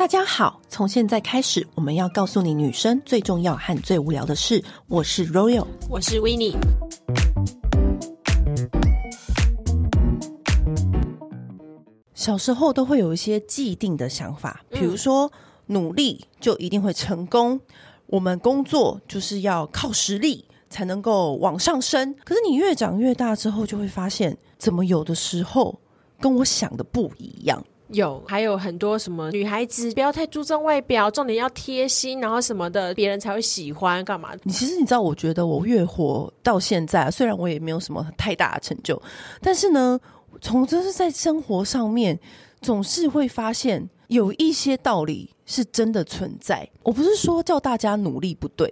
大家好，从现在开始，我们要告诉你女生最重要和最无聊的事。我是 Royal，我是 Winnie。小时候都会有一些既定的想法，比如说努力就一定会成功，我们工作就是要靠实力才能够往上升。可是你越长越大之后，就会发现，怎么有的时候跟我想的不一样。有，还有很多什么女孩子不要太注重外表，重点要贴心，然后什么的，别人才会喜欢干嘛？你其实你知道，我觉得我越活到现在，虽然我也没有什么太大的成就，但是呢，从就是在生活上面，总是会发现有一些道理是真的存在。我不是说叫大家努力不对，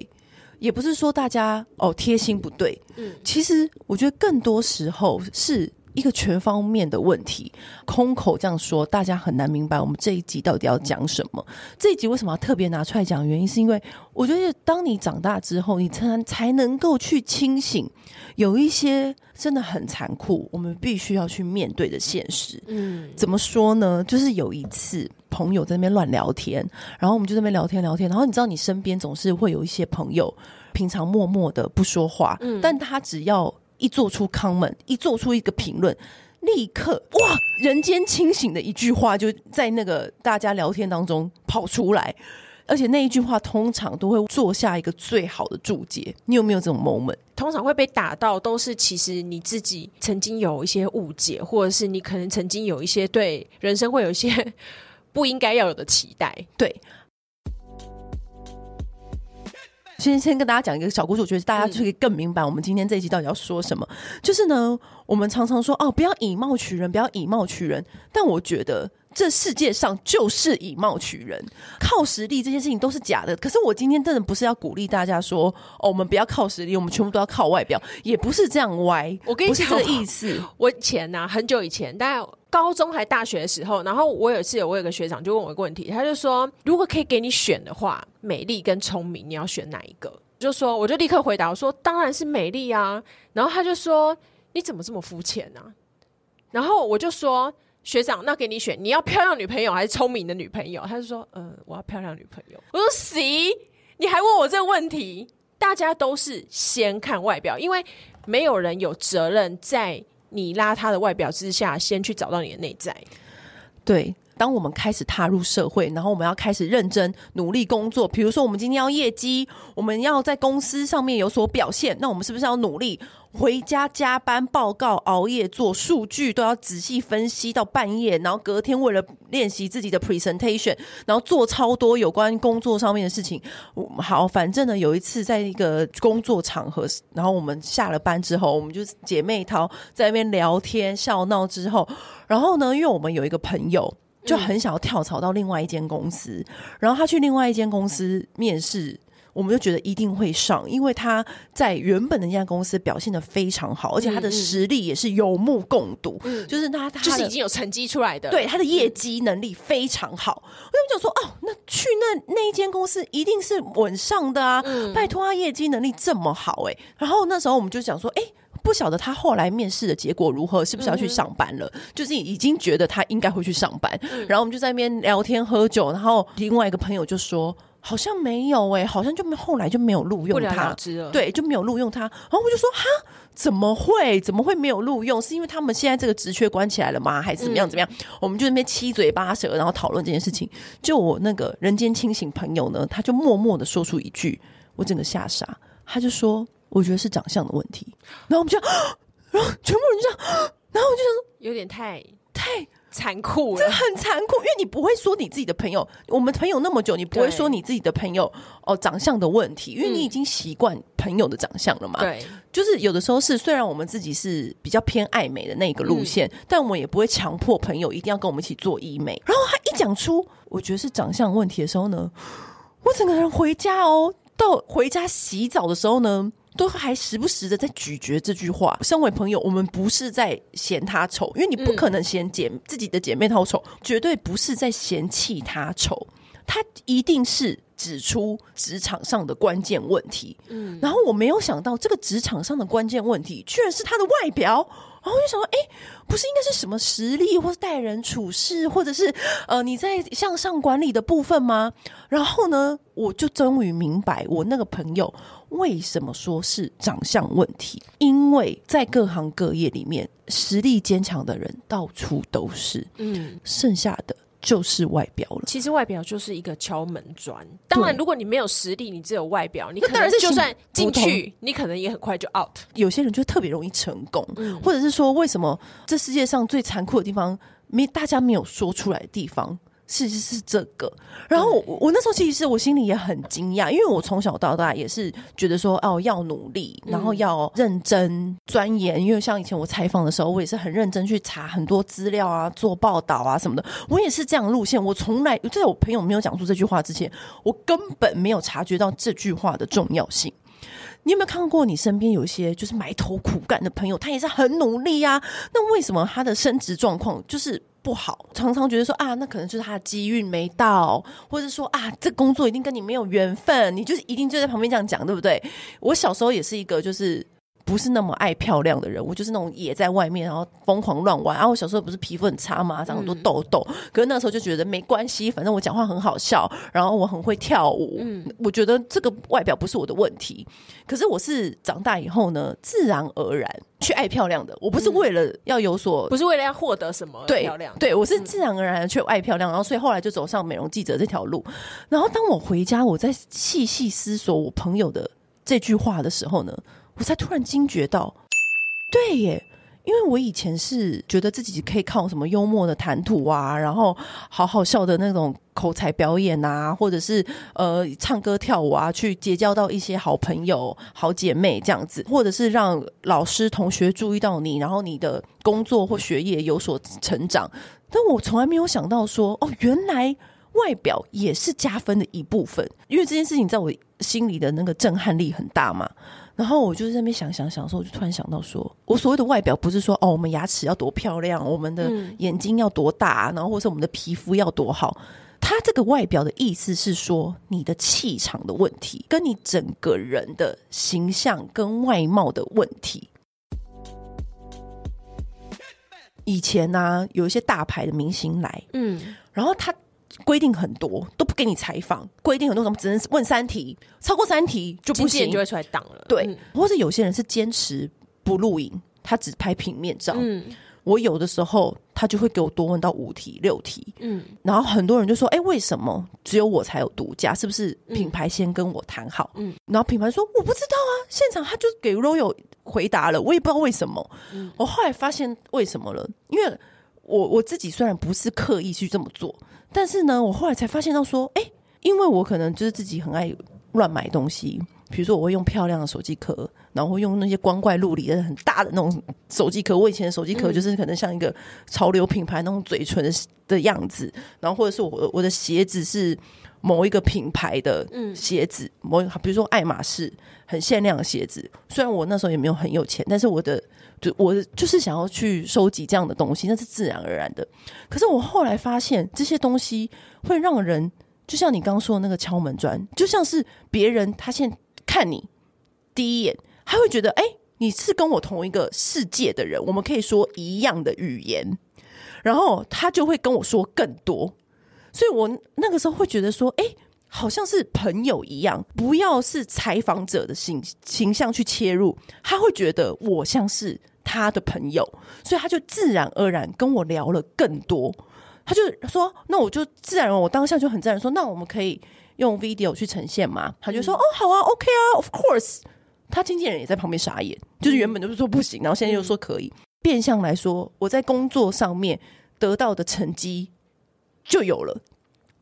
也不是说大家哦贴心不对，嗯，其实我觉得更多时候是。一个全方面的问题，空口这样说，大家很难明白我们这一集到底要讲什么。这一集为什么要特别拿出来讲？原因是因为我觉得，当你长大之后，你才才能够去清醒，有一些真的很残酷，我们必须要去面对的现实。嗯，怎么说呢？就是有一次朋友在那边乱聊天，然后我们就在那边聊天聊天，然后你知道，你身边总是会有一些朋友，平常默默的不说话，嗯，但他只要。一做出 comment，一做出一个评论，立刻哇，人间清醒的一句话就在那个大家聊天当中跑出来，而且那一句话通常都会做下一个最好的注解。你有没有这种 moment？通常会被打到，都是其实你自己曾经有一些误解，或者是你可能曾经有一些对人生会有一些 不应该要有的期待，对。先先跟大家讲一个小故事，我觉得大家就可以更明白我们今天这一集到底要说什么。嗯、就是呢，我们常常说哦，不要以貌取人，不要以貌取人。但我觉得这世界上就是以貌取人，靠实力这件事情都是假的。可是我今天真的不是要鼓励大家说哦，我们不要靠实力，我们全部都要靠外表，也不是这样歪。我跟你讲，不是这个意思。我以前呐、啊，很久以前，大概高中还大学的时候，然后我有一次，我有个学长就问我一个问题，他就说，如果可以给你选的话，美丽跟聪明，你要选哪一个？就说，我就立刻回答我说，当然是美丽啊。然后他就说，你怎么这么肤浅呢？然后我就说，学长，那给你选，你要漂亮女朋友还是聪明的女朋友？他就说，呃，我要漂亮女朋友。我说，行，你还问我这个问题？大家都是先看外表，因为没有人有责任在。你邋遢的外表之下，先去找到你的内在。对，当我们开始踏入社会，然后我们要开始认真努力工作。比如说，我们今天要业绩，我们要在公司上面有所表现，那我们是不是要努力？回家加班报告，熬夜做数据，都要仔细分析到半夜，然后隔天为了练习自己的 presentation，然后做超多有关工作上面的事情。好，反正呢，有一次在一个工作场合，然后我们下了班之后，我们就姐妹淘在那边聊天笑闹之后，然后呢，因为我们有一个朋友就很想要跳槽到另外一间公司，然后他去另外一间公司面试。我们就觉得一定会上，因为他在原本的那家公司表现的非常好，而且他的实力也是有目共睹。嗯，就是他，他就是已经有成绩出来的，对，他的业绩能力非常好。嗯，我就想说，哦，那去那那一间公司一定是稳上的啊！嗯，拜托他业绩能力这么好，欸，哎。然后那时候我们就想说，哎，不晓得他后来面试的结果如何，是不是要去上班了？嗯，就是已经觉得他应该会去上班。嗯，然后我们就在那边聊天喝酒，然后另外一个朋友就说。好像没有哎、欸，好像就没后来就没有录用他，了了。对，就没有录用他。然后我就说哈，怎么会？怎么会没有录用？是因为他们现在这个职缺关起来了吗？还是怎么样？怎么样？嗯、我们就那边七嘴八舌，然后讨论这件事情。就我那个人间清醒朋友呢，他就默默的说出一句，我整个吓傻。他就说，我觉得是长相的问题。然后我们就，然后全部人就这样，然后我就想说，有点太太。残酷了，这很残酷，因为你不会说你自己的朋友，我们朋友那么久，你不会说你自己的朋友哦长相的问题，因为你已经习惯朋友的长相了嘛。对，就是有的时候是，虽然我们自己是比较偏爱美的那个路线，嗯、但我们也不会强迫朋友一定要跟我们一起做医美。然后他一讲出我觉得是长相问题的时候呢，我整个人回家哦，到回家洗澡的时候呢。都还时不时的在咀嚼这句话。身为朋友，我们不是在嫌他丑，因为你不可能嫌姐自己的姐妹淘丑，绝对不是在嫌弃他丑，他一定是指出职场上的关键问题。嗯，然后我没有想到这个职场上的关键问题，居然是他的外表。然后我就想说，哎，不是应该是什么实力，或是待人处事，或者是呃你在向上管理的部分吗？然后呢，我就终于明白我那个朋友为什么说是长相问题，因为在各行各业里面，实力坚强的人到处都是，嗯，剩下的。就是外表了。其实外表就是一个敲门砖。当然，如果你没有实力，你只有外表，你可能就算进去，你可能也很快就 out。有些人就特别容易成功，嗯，或者是说，为什么这世界上最残酷的地方，没大家没有说出来的地方？是是是这个，然后我我那时候其实我心里也很惊讶，因为我从小到大也是觉得说哦要努力，然后要认真钻研，因为像以前我采访的时候，我也是很认真去查很多资料啊，做报道啊什么的，我也是这样路线。我从来在我朋友没有讲出这句话之前，我根本没有察觉到这句话的重要性。你有没有看过你身边有一些就是埋头苦干的朋友，他也是很努力啊，那为什么他的升职状况就是？不好，常常觉得说啊，那可能就是他的机遇没到，或者说啊，这工作一定跟你没有缘分，你就是一定就在旁边这样讲，对不对？我小时候也是一个就是。不是那么爱漂亮的人，我就是那种野在外面，然后疯狂乱玩。然后我小时候不是皮肤很差嘛，长很多痘痘。嗯、可是那时候就觉得没关系，反正我讲话很好笑，然后我很会跳舞。嗯，我觉得这个外表不是我的问题。可是我是长大以后呢，自然而然去爱漂亮的。我不是为了要有所，不是为了要获得什么漂亮。对，对我是自然而然的去爱漂亮，然后所以后来就走上美容记者这条路。然后当我回家，我在细细思索我朋友的这句话的时候呢，我才突然惊觉到，对耶，因为我以前是觉得自己可以靠什么幽默的谈吐啊，然后好好笑的那种口才表演啊，或者是呃唱歌跳舞啊，去结交到一些好朋友、好姐妹这样子，或者是让老师、同学注意到你，然后你的工作或学业有所成长。但我从来没有想到说，哦，原来外表也是加分的一部分，因为这件事情在我心里的那个震撼力很大嘛。然后我就在那边想想想的时候，我就突然想到说，我所谓的外表不是说哦，我们牙齿要多漂亮，我们的眼睛要多大，然后或是我们的皮肤要多好。它这个外表的意思是说，你的气场的问题，跟你整个人的形象跟外貌的问题。以前呢、啊，有一些大牌的明星来，嗯，然后他。规定很多，都不给你采访。规定很多，什么只能问三题，超过三题就不行，就会出来挡了。对，嗯、或者有些人是坚持不录影，他只拍平面照。嗯，我有的时候他就会给我多问到五题、六题。嗯，然后很多人就说：“哎、欸，为什么只有我才有独家？是不是品牌先跟我谈好？”嗯，然后品牌说：“我不知道啊，现场他就给 Royal 回答了，我也不知道为什么。嗯”我后来发现为什么了，因为我我自己虽然不是刻意去这么做。但是呢，我后来才发现到说，哎，因为我可能就是自己很爱乱买东西，比如说我会用漂亮的手机壳，然后会用那些光怪陆离的很大的那种手机壳。我以前的手机壳就是可能像一个潮流品牌那种嘴唇的样子，然后或者是我我的鞋子是某一个品牌的鞋子，某比如说爱马仕很限量的鞋子。虽然我那时候也没有很有钱，但是我的。就我就是想要去收集这样的东西，那是自然而然的。可是我后来发现，这些东西会让人，就像你刚刚说的那个敲门砖，就像是别人他先看你第一眼，他会觉得，哎，你是跟我同一个世界的人，我们可以说一样的语言，然后他就会跟我说更多。所以我那个时候会觉得说，哎。好像是朋友一样，不要是采访者的形形象去切入，他会觉得我像是他的朋友，所以他就自然而然跟我聊了更多。他就说：“那我就自然，我当下就很自然说，那我们可以用 video 去呈现吗？”他就说：“哦，好啊，OK 啊，Of course。”他经纪人也在旁边傻眼，就是原本就是说不行，然后现在又说可以。变相来说，我在工作上面得到的成绩就有了。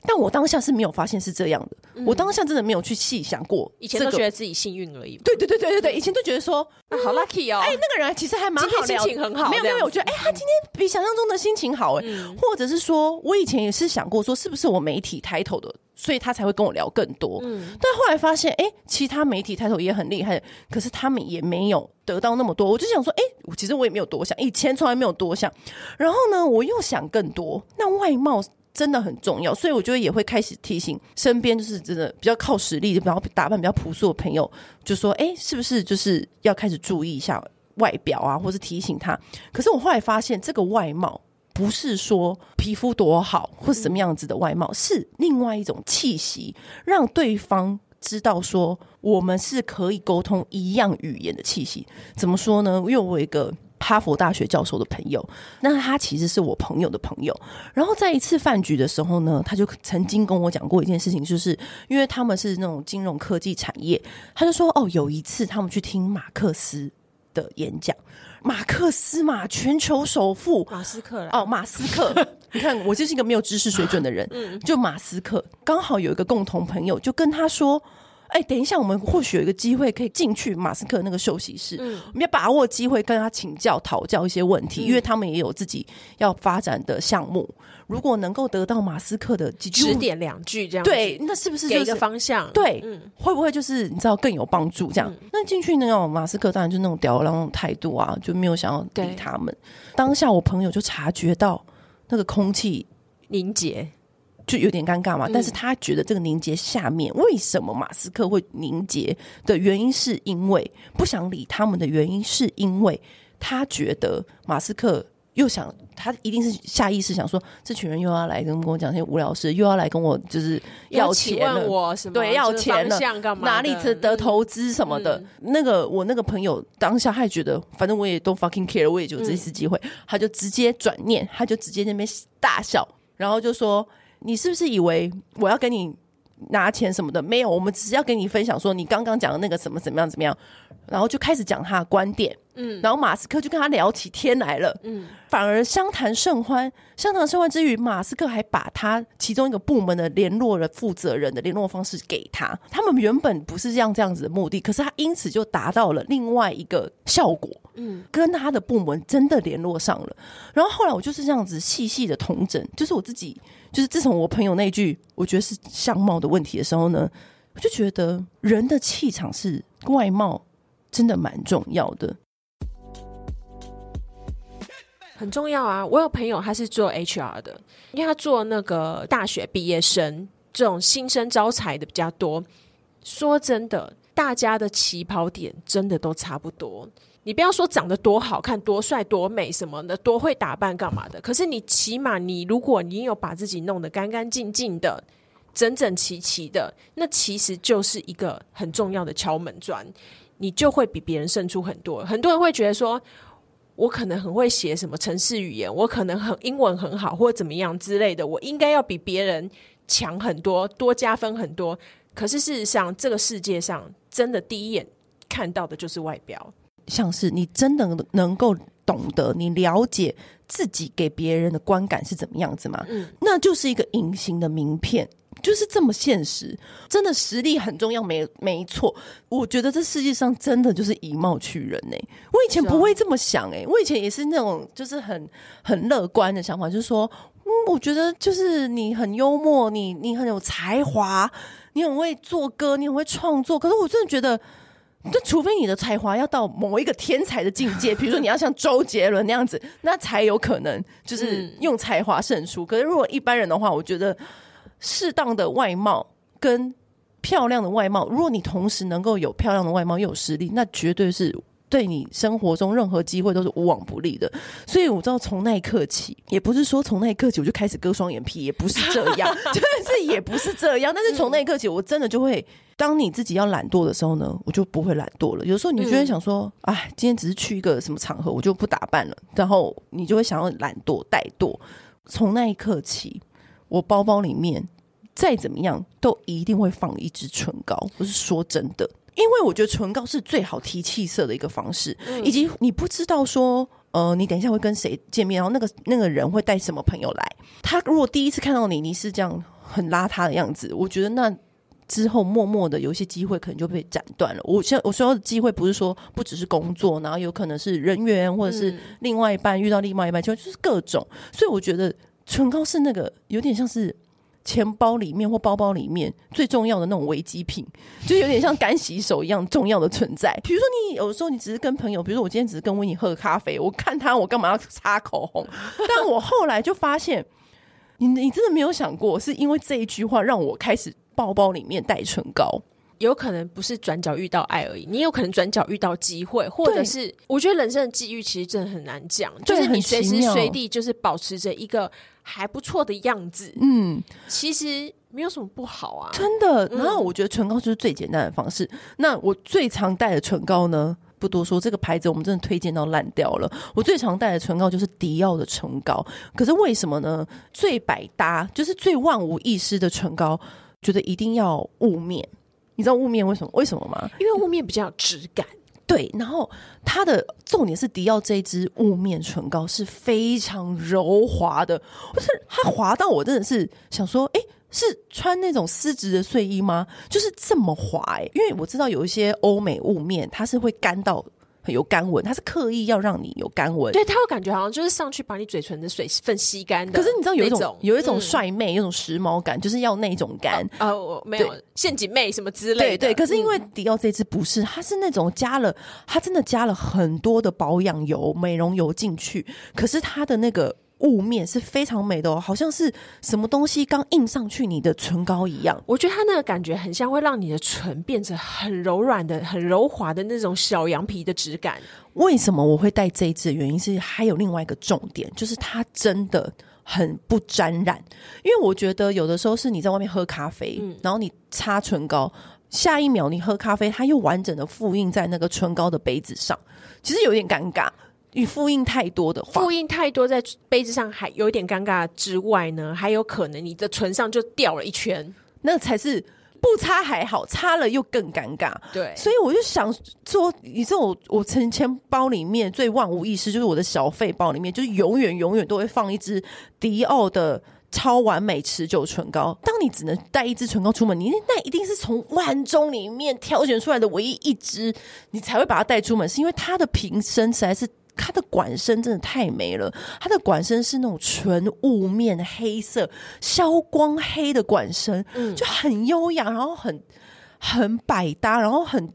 但我当下是没有发现是这样的，嗯、我当下真的没有去细想过，以前都觉得自己幸运而已。对对对对对对，以前都觉得说，嗯、好 lucky 哦，哎、欸，那个人其实还蛮好聊，心情很好。没有没有，我觉得哎、欸，他今天比想象中的心情好哎，嗯、或者是说我以前也是想过说，是不是我媒体 title 的，所以他才会跟我聊更多。嗯，但后来发现，哎、欸，其他媒体 title 也很厉害，可是他们也没有得到那么多。我就想说，哎、欸，我其实我也没有多想，以前从来没有多想。然后呢，我又想更多，那外貌。真的很重要，所以我觉得也会开始提醒身边就是真的比较靠实力，然后打扮比较朴素的朋友，就说：“哎，是不是就是要开始注意一下外表啊，或是提醒他。可是我后来发现，这个外貌不是说皮肤多好或什么样子的外貌，是另外一种气息，让对方知道说我们是可以沟通一样语言的气息。怎么说呢？因为我有一个。哈佛大学教授的朋友，那他其实是我朋友的朋友。然后在一次饭局的时候呢，他就曾经跟我讲过一件事情，就是因为他们是那种金融科技产业，他就说哦，有一次他们去听马克思的演讲，马克思嘛，全球首富。马斯克哦，马斯克，你看我就是一个没有知识水准的人，嗯，就马斯克刚好有一个共同朋友，就跟他说。哎，等一下，我们或许有一个机会可以进去马斯克那个休息室，嗯，我们要把握机会跟他请教讨教一些问题，嗯，因为他们也有自己要发展的项目。如果能够得到马斯克的几句指点两句，这样对，那是不是，就是，给一个方向？对，嗯，会不会就是你知道更有帮助？这样，嗯，那进去那种马斯克当然就那种吊儿郎当态度啊，就没有想要理他们。当下我朋友就察觉到那个空气凝结。就有点尴尬嘛，但是他觉得这个凝结下面为什么马斯克会凝结的原因，是因为不想理他们的原因，是因为他觉得马斯克又想，他一定是下意识想说，这群人又要来跟跟我讲些无聊事，又要来跟我就是要钱了，我什么对，要钱了，哪里值得投资什么的。那个我那个朋友当下还觉得，反正我也都 fucking care，我也就这一次机会，他就直接转念，他就直接那边大笑，然后就说。你是不是以为我要跟你拿钱什么的？没有，我们只是要跟你分享说你刚刚讲的那个什么怎么样怎么样，然后就开始讲他的观点。嗯，然后马斯克就跟他聊起天来了。嗯，反而相谈甚欢。相谈甚欢之余，马斯克还把他其中一个部门的联络的负责人的联络方式给他。他们原本不是这样这样子的目的，可是他因此就达到了另外一个效果。嗯，跟他的部门真的联络上了。然后后来我就是这样子细细的统整，就是我自己，就是自从我朋友那句我觉得是相貌的问题的时候呢，我就觉得人的气场是外貌真的蛮重要的。很重要啊！我有朋友他是做 HR 的，因为他做那个大学毕业生这种新生招财的比较多。说真的，大家的起跑点真的都差不多。你不要说长得多好看、多帅、多美什么的，多会打扮干嘛的。可是你起码你如果你有把自己弄得干干净净的、整整齐齐的，那其实就是一个很重要的敲门砖，你就会比别人胜出很多。很多人会觉得说。我可能很会写什么城市语言，我可能很英文很好，或怎么样之类的，我应该要比别人强很多，多加分很多。可是事实上，这个世界上真的第一眼看到的就是外表，像是你真的能够懂得，你了解自己给别人的观感是怎么样子吗？嗯，那就是一个隐形的名片。就是这么现实，真的实力很重要，没没错。我觉得这世界上真的就是以貌取人呢、欸。我以前不会这么想哎、欸，我以前也是那种就是很很乐观的想法，就是说，嗯，我觉得就是你很幽默，你你很有才华，你很会做歌，你很会创作。可是我真的觉得，就除非你的才华要到某一个天才的境界，比如说你要像周杰伦那样子，那才有可能就是用才华胜出。可是如果一般人的话，我觉得。适当的外貌跟漂亮的外貌，如果你同时能够有漂亮的外貌又有实力，那绝对是对你生活中任何机会都是无往不利的。所以我知道从那一刻起，也不是说从那一刻起我就开始割双眼皮，也不是这样，就是也不是这样。但是从那一刻起，我真的就会，当你自己要懒惰的时候呢，我就不会懒惰了。有时候你就会想说，哎，今天只是去一个什么场合，我就不打扮了，然后你就会想要懒惰怠惰。从那一刻起。我包包里面再怎么样都一定会放一支唇膏，我是说真的，因为我觉得唇膏是最好提气色的一个方式，嗯、以及你不知道说，呃，你等一下会跟谁见面，然后那个那个人会带什么朋友来，他如果第一次看到你，你是这样很邋遢的样子，我觉得那之后默默的有一些机会可能就被斩断了。我现我说的机会不是说不只是工作，然后有可能是人员或者是另外一半遇到另外一半，就就是各种，所以我觉得。唇膏是那个有点像是钱包里面或包包里面最重要的那种危机品，就有点像干洗手一样重要的存在。比如说，你有时候你只是跟朋友，比如说我今天只是跟维尼喝咖啡，我看他，我干嘛要擦口红？但我后来就发现，你你真的没有想过，是因为这一句话让我开始包包里面带唇膏。有可能不是转角遇到爱而已，你有可能转角遇到机会，或者是我觉得人生的际遇其实真的很难讲，就是你随时随地就是保持着一个还不错的样子，嗯，其实没有什么不好啊，真的。然后我觉得唇膏就是最简单的方式。嗯、那我最常戴的唇膏呢，不多说，这个牌子我们真的推荐到烂掉了。我最常戴的唇膏就是迪奥的唇膏，可是为什么呢？最百搭就是最万无一失的唇膏，觉得一定要雾面。你知道雾面为什么？为什么吗？因为雾面比较有质感。对，然后它的重点是迪奥这一支雾面唇膏是非常柔滑的，不是它滑到我真的是想说，哎，是穿那种丝质的睡衣吗？就是这么滑欸，因为我知道有一些欧美雾面它是会干到。有干纹，它是刻意要让你有干纹，对，它会感觉好像就是上去把你嘴唇的水分吸干的。可是你知道有一种，种有一种帅妹，有一种时髦感，就是要那种干啊，我没有陷阱妹什么之类的。对对，可是因为迪奥这支不是，它是那种加了，它真的加了很多的保养油、美容油进去，可是它的那个。雾面是非常美的哦，好像是什么东西刚印上去你的唇膏一样。我觉得它那个感觉很像会让你的唇变成很柔软的、很柔滑的那种小羊皮的质感。为什么我会带这一支的原因是还有另外一个重点，就是它真的很不沾染。因为我觉得有的时候是你在外面喝咖啡，嗯、然后你擦唇膏，下一秒你喝咖啡，它又完整的复印在那个唇膏的杯子上，其实有点尴尬。你复印太多的话，复印太多在杯子上还有一点尴尬之外呢，还有可能你的唇上就掉了一圈，那才是不擦还好，擦了又更尴尬。对，所以我就想说，你知道我我存钱包里面最万无一失就是我的小费包里面，就是永远永远都会放一支迪奥的超完美持久唇膏。当你只能带一支唇膏出门，你那一定是从万中里面挑选出来的唯一一支，你才会把它带出门，是因为它的瓶身实在是。它的管身真的太美了，它的管身是那种纯雾面黑色消光黑的管身，嗯，就很优雅，然后很很百搭，然后很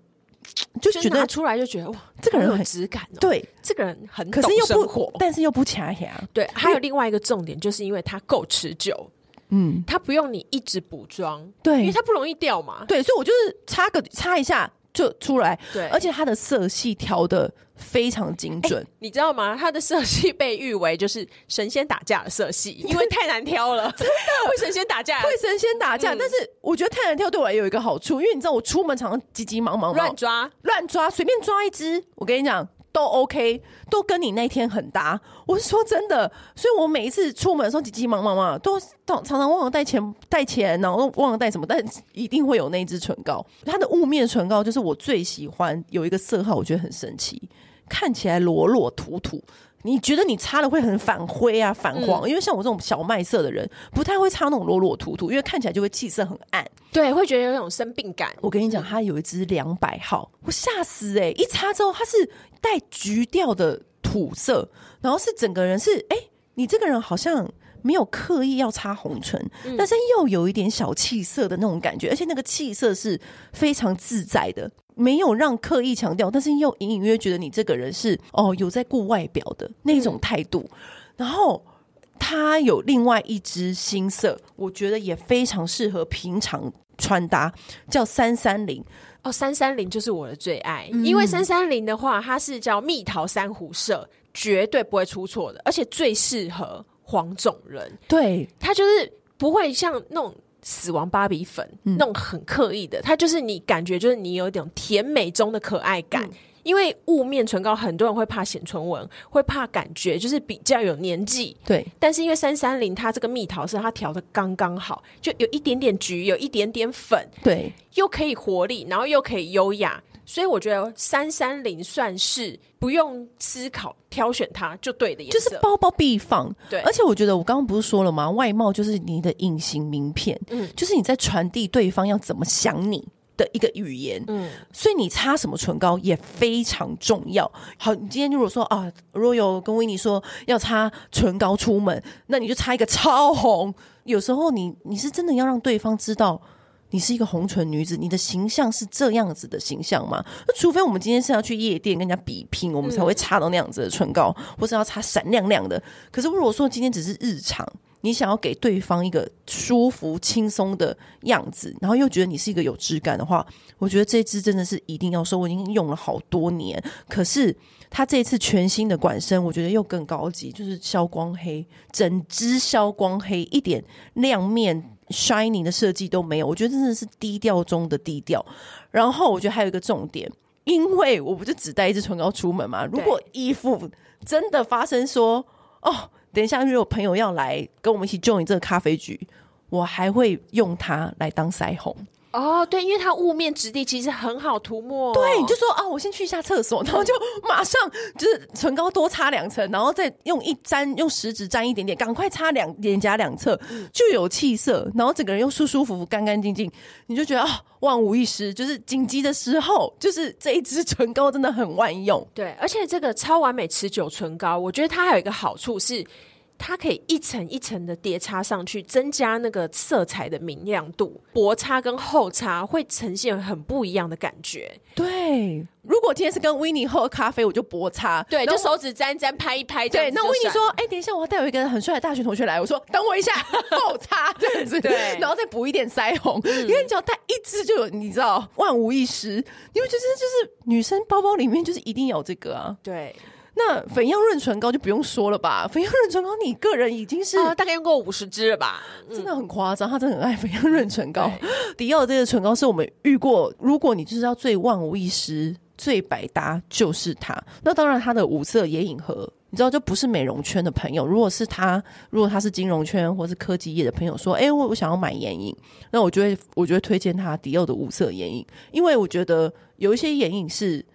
就觉得拿出来就觉得哇，这个人很有质感，哦，对，这个人很可是又不火，但是又不卡牙，对，还有另外一个重点，就是因为它够持久，嗯，它不用你一直补妆，对，因为它不容易掉嘛，对，所以我就是擦个擦一下。就出来，对，而且它的色系调的非常精准，你知道吗？它的色系被誉为就是神仙打架的色系，因为太难挑了，真的会神仙打架，会神仙打架。但是我觉得太难挑对我也有一个好处，因为你知道我出门常常急急忙忙乱抓乱抓，随便抓一只，我跟你讲。都 OK，都跟你那天很搭。我是说真的，所以我每一次出门的时候急急忙忙嘛，都常常忘了带钱，带钱，然后忘了带什么，但一定会有那支唇膏。它的雾面唇膏就是我最喜欢，有一个色号我觉得很神奇，看起来裸裸土土。你觉得你擦了会很反灰啊、反黄？嗯、因为像我这种小麦色的人，不太会擦那种裸裸土土，因为看起来就会气色很暗。对，会觉得有那种生病感。我跟你讲，它有一支两百号，我吓死哎、欸！一擦之后，它是带橘调的土色，然后是整个人是哎、欸，你这个人好像没有刻意要擦红唇，嗯、但是又有一点小气色的那种感觉，而且那个气色是非常自在的。没有让刻意强调，但是又隐隐约约觉得你这个人是哦有在顾外表的那种态度。嗯、然后他有另外一支新色，我觉得也非常适合平常穿搭，叫三三零哦，三三零就是我的最爱，嗯、因为三三零的话，它是叫蜜桃珊瑚色，绝对不会出错的，而且最适合黄种人。对，他就是不会像那种。死亡芭比粉，那种很刻意的，嗯、它就是你感觉就是你有一种甜美中的可爱感。嗯、因为雾面唇膏很多人会怕显唇纹，会怕感觉就是比较有年纪。对，但是因为三三零它这个蜜桃色它调的刚刚好，就有一点点橘，有一点点粉，对，又可以活力，然后又可以优雅。所以我觉得三三零算是不用思考挑选它就对的颜色，就是包包必放。对，而且我觉得我刚刚不是说了吗？外貌就是你的隐形名片，嗯，就是你在传递对方要怎么想你的一个语言，嗯，所以你擦什么唇膏也非常重要。好，你今天如果说啊，Royal 跟维尼说要擦唇膏出门，那你就擦一个超红。有时候你你是真的要让对方知道。你是一个红唇女子，你的形象是这样子的形象吗？那除非我们今天是要去夜店跟人家比拼，我们才会擦到那样子的唇膏，嗯、或是要擦闪亮亮的。可是如果说今天只是日常，你想要给对方一个舒服、轻松的样子，然后又觉得你是一个有质感的话，我觉得这支真的是一定要收。我已经用了好多年，可是它这次全新的管身，我觉得又更高级，就是消光黑，整支消光黑，一点亮面 shining 的设计都没有。我觉得真的是低调中的低调。然后我觉得还有一个重点，因为我不就只带一支唇膏出门嘛，如果衣服真的发生说哦。等一下，如果朋友要来跟我们一起 join 这个咖啡局，我还会用它来当腮红。哦，对，因为它雾面质地其实很好涂抹。对，你就说啊，我先去一下厕所，然后就马上就是唇膏多擦两层，然后再用一沾用食指沾一点点，赶快擦两脸颊两侧，就有气色，然后整个人又舒舒服服、干干净净，你就觉得啊，万无一失。就是紧急的时候，就是这一支唇膏真的很万用。对，而且这个超完美持久唇膏，我觉得它还有一个好处是。它可以一层一层的叠插上去，增加那个色彩的明亮度。薄擦跟厚擦会呈现很不一样的感觉。对，如果今天是跟维尼喝咖啡，我就薄擦，对，就手指沾沾拍一拍。对，那维尼说：“哎、欸，等一下，我要带有一个很帅的大学同学来。”我说：“等我一下，厚擦这样子。”对，然后再补一点腮红，嗯、因为你只要带一支就有，你知道万无一失。因为就是就是女生包包里面就是一定有这个啊。对。那粉样润唇膏就不用说了吧，粉样润唇膏你个人已经是、啊、大概用过五十支了吧，真的很夸张，他真的很爱粉样润唇膏。迪奥这个唇膏是我们遇过，如果你就是要最万无一失、最百搭，就是它。那当然，它的五色眼影盒，你知道就不是美容圈的朋友，如果是他，如果他是金融圈或是科技业的朋友说，哎、欸，我我想要买眼影，那我就会我就会推荐他迪奥的五色眼影，因为我觉得有一些眼影是。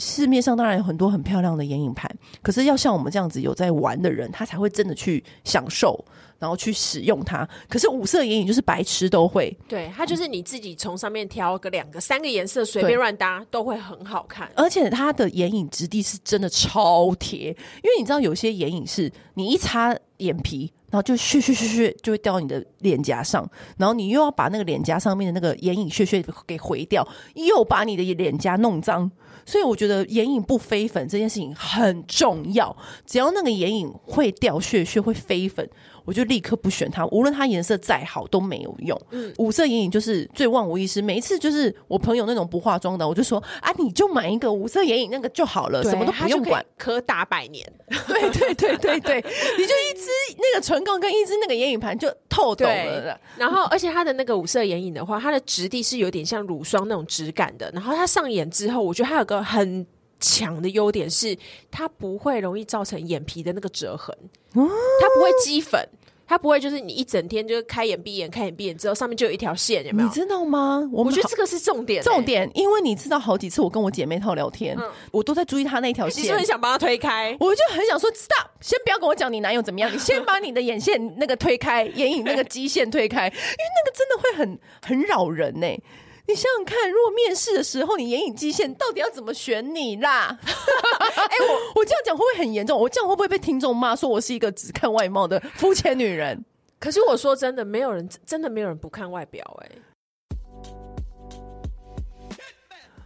市面上当然有很多很漂亮的眼影盘，可是要像我们这样子有在玩的人，他才会真的去享受，然后去使用它。可是五色眼影就是白痴都会，对，它就是你自己从上面挑个两个、三个颜色随便乱搭都会很好看。而且它的眼影质地是真的超贴，因为你知道有些眼影是你一擦眼皮，然后就屑屑屑屑就会掉到你的脸颊上，然后你又要把那个脸颊上面的那个眼影屑屑给回掉，又把你的脸颊弄脏。所以我觉得眼影不飞粉这件事情很重要，只要那个眼影会掉屑屑会飞粉，我就立刻不选它，无论它颜色再好都没有用。嗯，五色眼影就是最万无一失。每一次就是我朋友那种不化妆的，我就说啊，你就买一个五色眼影那个就好了，什么都不用管，可打百年。对对对对对，你就一支那个唇膏跟一支那个眼影盘就透懂了。然后，而且它的那个五色眼影的话，它的质地是有点像乳霜那种质感的。然后它上眼之后，我觉得它有个很强的优点是，它不会容易造成眼皮的那个折痕，它不会积粉。它不会就是你一整天就是开眼闭眼开眼闭眼之后上面就有一条线，有没有？你知道吗？我，我觉得这个是重点、欸，重点，因为你知道好几次我跟我姐妹套聊天，嗯、我都在注意她那条线。你是不是很想帮她推开？我就很想说，stop，先不要跟我讲你男友怎么样，你先把你的眼线那个推开，眼影那个基线推开，因为那个真的会很很扰人呢、欸。你想想看，如果面试的时候你眼影基线到底要怎么选你啦？哎、我我这样讲会不会很严重？我这样会不会被听众骂说我是一个只看外貌的肤浅女人？可是我说真的，没有人真的没有人不看外表哎、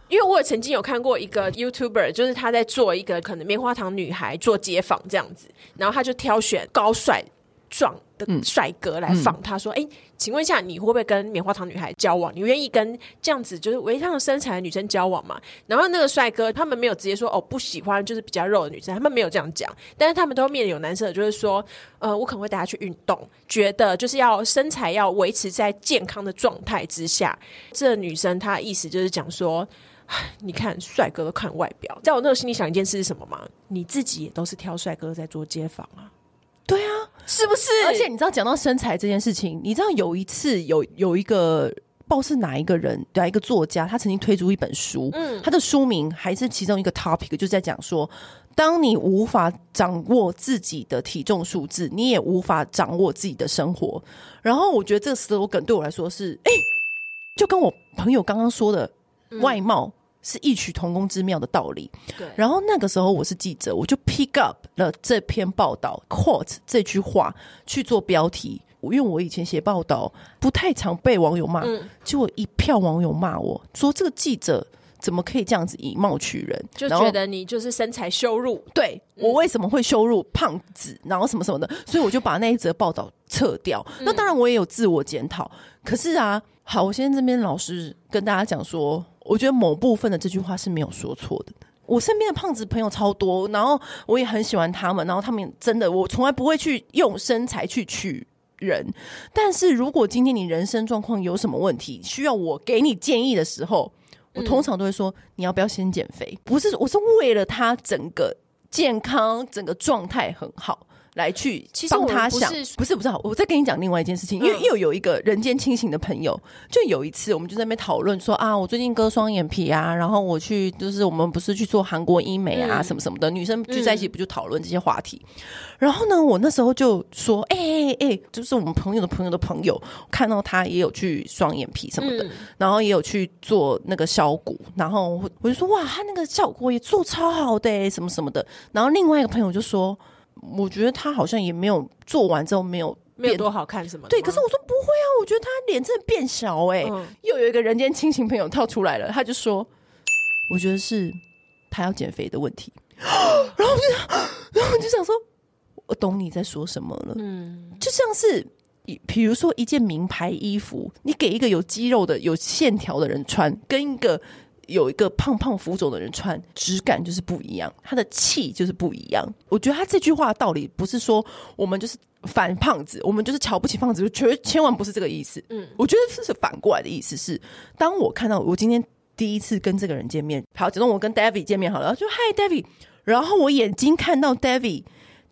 因为我也曾经有看过一个 YouTuber，就是他在做一个可能棉花糖女孩做街访这样子，然后他就挑选高帅壮的帅哥来访他说：“哎、嗯。欸”请问一下，你会不会跟棉花糖女孩交往？你愿意跟这样子就是微胖身材的女生交往吗？然后那个帅哥他们没有直接说哦不喜欢，就是比较肉的女生，他们没有这样讲。但是他们都面有男生，就是说，呃，我可能会带她去运动，觉得就是要身材要维持在健康的状态之下。这个女生她的意思就是讲说，你看帅哥都看外表，在我那个心里想一件事是什么吗？你自己也都是挑帅哥在做街访啊。对啊，是不是？而且你知道，讲到身材这件事情，你知道有一次有有一个不知道是哪一个人，哪一个作家，他曾经推出一本书，嗯，他的书名还是其中一个 topic，就在讲说，当你无法掌握自己的体重数字，你也无法掌握自己的生活。然后我觉得这个 slogan 对我来说是，哎，就跟我朋友刚刚说的外貌。嗯是异曲同工之妙的道理。对，然后那个时候我是记者，我就 pick up 了这篇报道 quote 这句话去做标题。因为我以前写报道不太常被网友骂，嗯，结果一票网友骂我说这个记者怎么可以这样子以貌取人，就觉得你就是身材羞辱。对，我为什么会羞辱胖子，然后什么什么的，所以我就把那一则报道撤掉。那当然我也有自我检讨，可是啊，好，我现在这边老实跟大家讲说，我觉得某部分的这句话是没有说错的。我身边的胖子朋友超多，然后我也很喜欢他们，然后他们真的，我从来不会去用身材去取人。但是如果今天你人生状况有什么问题，需要我给你建议的时候，我通常都会说，你要不要先减肥？不是，我是为了他整个健康，整个状态很好。来去帮他想，不是不是，不是，我再跟你讲另外一件事情，因为又有一个人间清醒的朋友，就有一次我们就在那边讨论说啊，我最近割双眼皮啊，然后我去就是我们不是去做韩国医美啊什么什么的，女生聚在一起不就讨论这些话题？然后呢，我那时候就说，哎哎哎，就是我们朋友的朋友的朋友看到他也有去双眼皮什么的，然后也有去做那个削骨，然后我就说哇，他那个效果也做超好的，什么什么的。然后另外一个朋友就说。我觉得他好像也没有做完之后没有没有多好看什么的。对，可是我说不会啊，我觉得他脸真的变小哎、欸。嗯、又有一个人间清醒朋友跳出来了，他就说，我觉得是他要减肥的问题。然后我就，然后我就想说，我懂你在说什么了。嗯，就像是，比如说一件名牌衣服，你给一个有肌肉的、有线条的人穿，跟一个。有一个胖胖浮肿的人穿，质感就是不一样，他的气就是不一样。我觉得他这句话的道理不是说我们就是反胖子，我们就是瞧不起胖子，绝千万不是这个意思。嗯，我觉得这是反过来的意思是，当我看到我今天第一次跟这个人见面，好，假装我跟 David 见面好了，就 Hi David，然后我眼睛看到 David。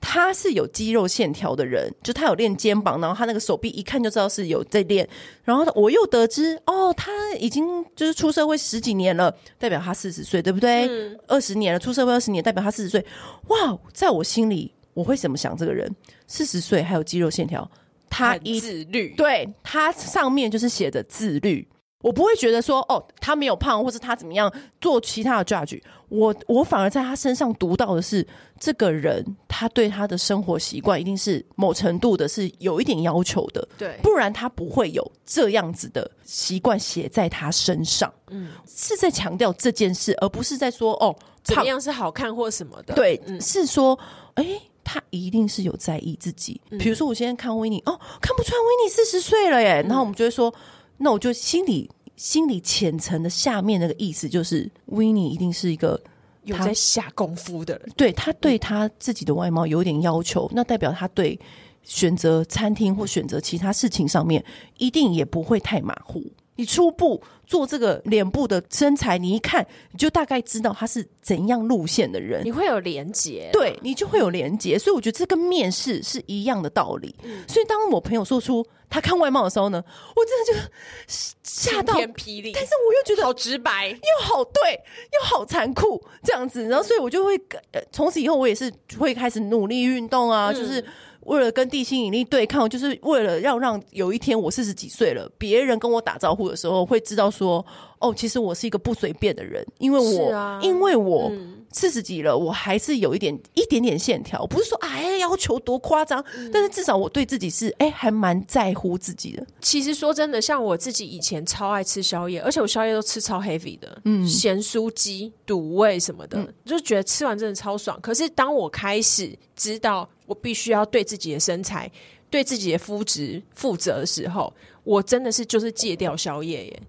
他是有肌肉线条的人，就他有练肩膀，然后他那个手臂一看就知道是有在练。然后我又得知，哦，他已经就是出社会十几年了，代表他四十岁，对不对？嗯，二十年了，出社会二十年，代表他四十岁。哇，在我心里，我会怎么想？这个人四十岁还有肌肉线条，他一自律，对，他上面就是写着自律。我不会觉得说哦，他没有胖，或是他怎么样做其他的 judge。我我反而在他身上读到的是，这个人他对他的生活习惯一定是某程度的是有一点要求的，对，不然他不会有这样子的习惯写在他身上。嗯，是在强调这件事，而不是在说哦，怎么样是好看或什么的。对，嗯、是说，哎，他一定是有在意自己。嗯、比如说，我现在看维尼，哦，看不出来维尼四十岁了耶，然后我们就会说。那我就心里心里浅层的下面那个意思就是，Winnie 一定是一个有在下功夫的人，对，他对他自己的外貌有点要求，那代表他对选择餐厅或选择其他事情上面一定也不会太马虎。你初步做这个脸部的身材，你一看你就大概知道他是怎样路线的人，你会有连结，对你就会有连结。所以我觉得这跟面试是一样的道理。嗯、所以当我朋友说出他看外貌的时候呢，我真的就吓到，晴天霹雳。但是我又觉得好直白，又好对，又好残酷这样子。然后所以我就会，呃，从此以后我也是会开始努力运动啊，嗯、就是。为了跟地心引力对抗，就是为了要让有一天我四十几岁了，别人跟我打招呼的时候会知道说，哦，其实我是一个不随便的人，因为我，啊、因为我四十几了，我还是有一点一点点线条，不是说哎要求多夸张，嗯、但是至少我对自己是哎还蛮在乎自己的。其实说真的，像我自己以前超爱吃宵夜，而且我宵夜都吃超 heavy 的，嗯，咸酥鸡、卤味什么的，嗯、就觉得吃完真的超爽。可是当我开始知道。我必须要对自己的身材、对自己的肤质负责的时候，我真的是就是戒掉宵夜耶。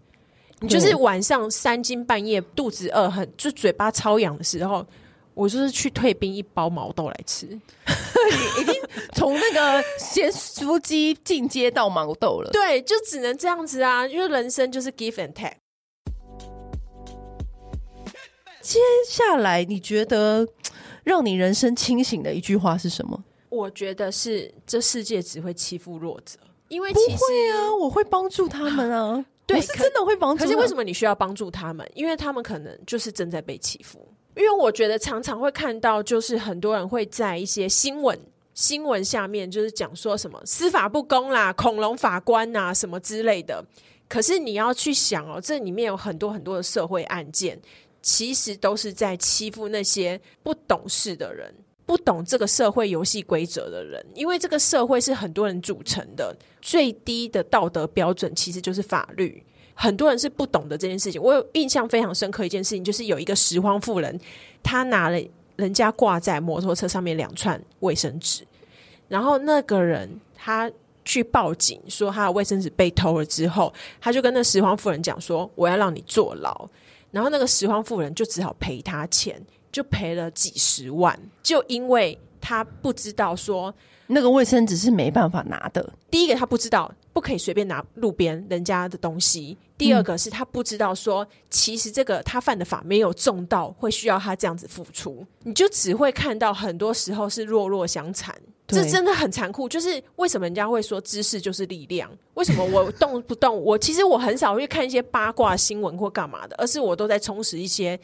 你就是晚上三更半夜肚子饿很就嘴巴超痒的时候，我就是去退冰一包毛豆来吃，已经从那个咸酥鸡进阶到毛豆了。对，就只能这样子啊，因为人生就是 give and take。接下来你觉得？让你人生清醒的一句话是什么？我觉得是这世界只会欺负弱者，因为不会啊，我会帮助他们啊，对，是真的会帮助。可是为什么你需要帮助他们？因为他们可能就是正在被欺负。因为我觉得常常会看到，就是很多人会在一些新闻新闻下面，就是讲说什么司法不公啦、恐龙法官呐什么之类的。可是你要去想哦，这里面有很多很多的社会案件。其实都是在欺负那些不懂事的人，不懂这个社会游戏规则的人。因为这个社会是很多人组成的，最低的道德标准其实就是法律。很多人是不懂得这件事情。我有印象非常深刻一件事情，就是有一个拾荒妇人，他拿了人家挂在摩托车上面两串卫生纸，然后那个人他去报警说他的卫生纸被偷了之后，他就跟那拾荒妇人讲说：“我要让你坐牢。”然后那个拾荒妇人就只好赔他钱，就赔了几十万，就因为他不知道说那个卫生纸是没办法拿的。第一个他不知道不可以随便拿路边人家的东西，第二个是他不知道说其实这个他犯的法没有重到会需要他这样子付出，你就只会看到很多时候是弱弱相残。这真的很残酷，就是为什么人家会说知识就是力量？为什么我动不动我其实我很少会看一些八卦新闻或干嘛的，而是我都在充实一些，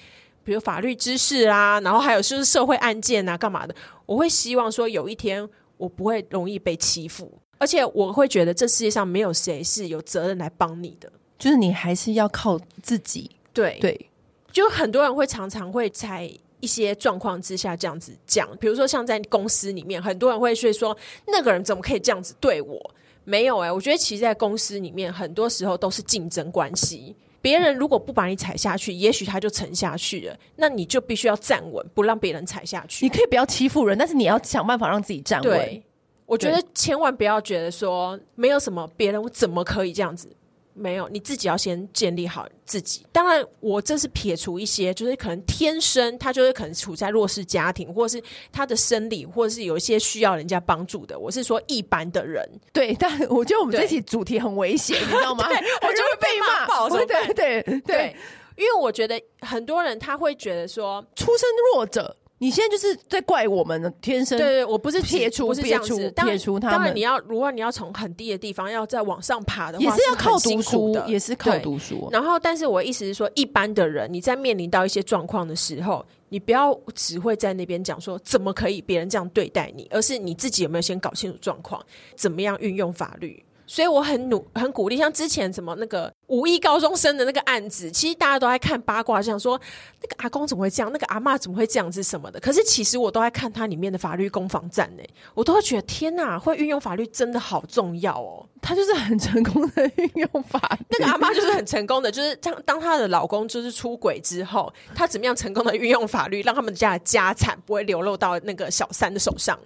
比如法律知识啊，然后还有就是社会案件啊干嘛的。我会希望说有一天我不会容易被欺负，而且我会觉得这世界上没有谁是有责任来帮你的，就是你还是要靠自己。对对，就很多人会常常会在。一些状况之下这样子讲，比如说像在公司里面，很多人会说说那个人怎么可以这样子对我？没有哎、欸，我觉得其实，在公司里面，很多时候都是竞争关系。别人如果不把你踩下去，也许他就沉下去了，那你就必须要站稳，不让别人踩下去。你可以不要欺负人，但是你要想办法让自己站稳。对，我觉得千万不要觉得说没有什么别人我怎么可以这样子。没有，你自己要先建立好自己。当然，我这是撇除一些，就是可能天生他就是可能处在弱势家庭，或者是他的生理，或者是有一些需要人家帮助的。我是说一般的人，对。但我觉得我们这期主题很危险，你知道吗？我就会被骂爆。对对对对，对，对，因为我觉得很多人他会觉得说，出生弱者。你现在就是在怪我们的天生？对对，我不是撇除，不是这样子，撇除他们。当然你要，如果你要从很低的地方要再往上爬的话，也是要靠读书的，也是靠读书。然后，但是我意思是说，一般的人你在面临到一些状况的时候，你不要只会在那边讲说怎么可以别人这样对待你，而是你自己有没有先搞清楚状况，怎么样运用法律。所以我很努很鼓励，像之前什么那个五亿高中生的那个案子，其实大家都在看八卦，想说那个阿公怎么会这样，那个阿嬷怎么会这样子什么的。可是其实我都在看它里面的法律攻防战呢，我都会觉得天哪，会运用法律真的好重要哦。他就是很成功的运用法律，那个阿嬷就是很成功的，就是当当她的老公就是出轨之后，她怎么样成功的运用法律，让他们家的家产不会流落到那个小三的手上，